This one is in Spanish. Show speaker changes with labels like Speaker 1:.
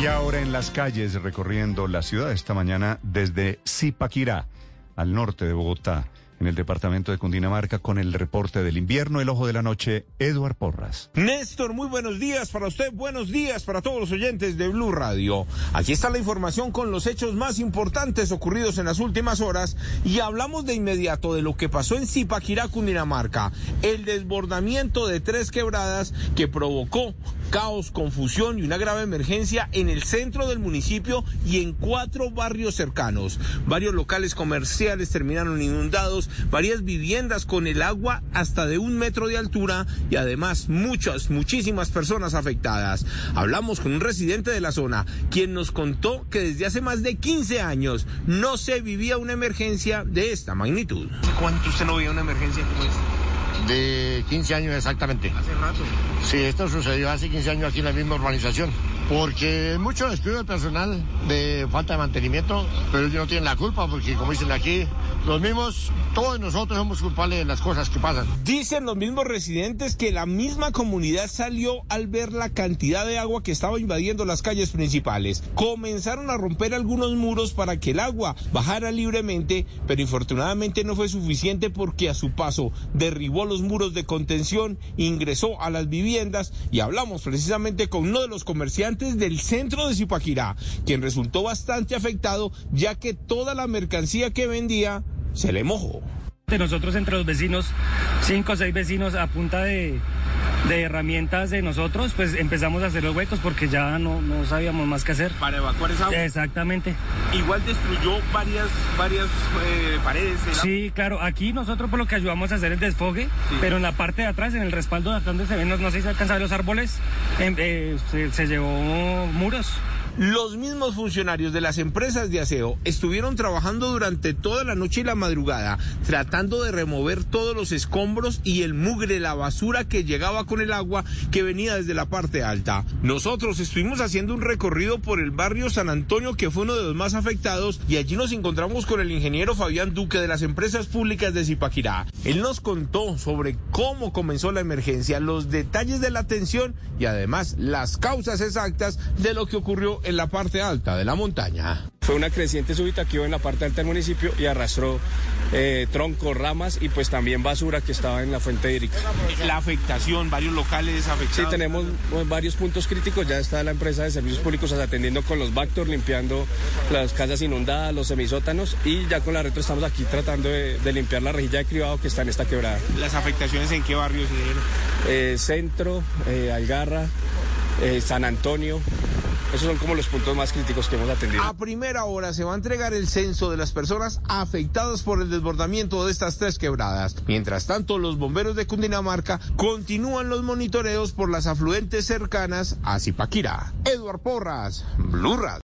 Speaker 1: Y ahora en las calles recorriendo la ciudad esta mañana desde Zipaquirá, al norte de Bogotá en el departamento de Cundinamarca con el reporte del invierno, el ojo de la noche, Eduard Porras.
Speaker 2: Néstor, muy buenos días para usted, buenos días para todos los oyentes de Blue Radio. Aquí está la información con los hechos más importantes ocurridos en las últimas horas y hablamos de inmediato de lo que pasó en Zipaquirá, Cundinamarca, el desbordamiento de tres quebradas que provocó caos, confusión y una grave emergencia en el centro del municipio y en cuatro barrios cercanos. Varios locales comerciales terminaron inundados, varias viviendas con el agua hasta de un metro de altura y además muchas, muchísimas personas afectadas. Hablamos con un residente de la zona, quien nos contó que desde hace más de 15 años no se vivía una emergencia de esta magnitud.
Speaker 3: ¿Cuánto usted no vivía una emergencia como esta?
Speaker 4: De 15 años exactamente.
Speaker 3: Hace rato.
Speaker 4: Sí, esto sucedió hace 15 años aquí en la misma urbanización. Porque mucho despido del personal, de falta de mantenimiento, pero ellos no tienen la culpa porque como dicen aquí, los mismos, todos nosotros somos culpables de las cosas que pasan.
Speaker 2: Dicen los mismos residentes que la misma comunidad salió al ver la cantidad de agua que estaba invadiendo las calles principales. Comenzaron a romper algunos muros para que el agua bajara libremente, pero infortunadamente no fue suficiente porque a su paso derribó los muros de contención, ingresó a las viviendas y hablamos precisamente con uno de los comerciantes del centro de Zipaquirá, quien resultó bastante afectado ya que toda la mercancía que vendía se le mojó.
Speaker 5: De nosotros entre los vecinos, cinco o seis vecinos a punta de, de herramientas de nosotros, pues empezamos a hacer los huecos porque ya no, no sabíamos más qué hacer.
Speaker 3: Para evacuar esa agua.
Speaker 5: Exactamente.
Speaker 3: Igual destruyó varias, varias eh, paredes.
Speaker 5: Sí, claro, aquí nosotros por lo que ayudamos a hacer el desfogue, pero en la parte de atrás, en el respaldo de atrás donde se ven, no, no sé si se alcanza a ver los árboles, em, eh, se, se llevó muros.
Speaker 2: Los mismos funcionarios de las empresas de aseo estuvieron trabajando durante toda la noche y la madrugada, tratando de remover todos los escombros y el mugre, la basura que llegaba con el agua que venía desde la parte alta. Nosotros estuvimos haciendo un recorrido por el barrio San Antonio, que fue uno de los más afectados, y allí nos encontramos con el ingeniero Fabián Duque de las empresas públicas de Zipaquirá. Él nos contó sobre cómo comenzó la emergencia, los detalles de la atención y además las causas exactas de lo que ocurrió en la parte alta de la montaña.
Speaker 6: Fue una creciente súbita que iba en la parte alta del municipio y arrastró eh, troncos, ramas y pues también basura que estaba en la fuente hídrica.
Speaker 3: La afectación, varios locales afectados.
Speaker 6: Sí, tenemos eh, varios puntos críticos. Ya está la empresa de servicios públicos atendiendo con los Bactor, limpiando las casas inundadas, los semisótanos y ya con la retro estamos aquí tratando de, de limpiar la rejilla de cribado que está en esta quebrada.
Speaker 3: ¿Las afectaciones en qué barrios se dieron?
Speaker 6: Eh, centro, eh, Algarra, eh, San Antonio. Esos son como los puntos más críticos que hemos atendido.
Speaker 2: A primera hora se va a entregar el censo de las personas afectadas por el desbordamiento de estas tres quebradas. Mientras tanto, los bomberos de Cundinamarca continúan los monitoreos por las afluentes cercanas a Zipaquirá. Eduard Porras, Blue.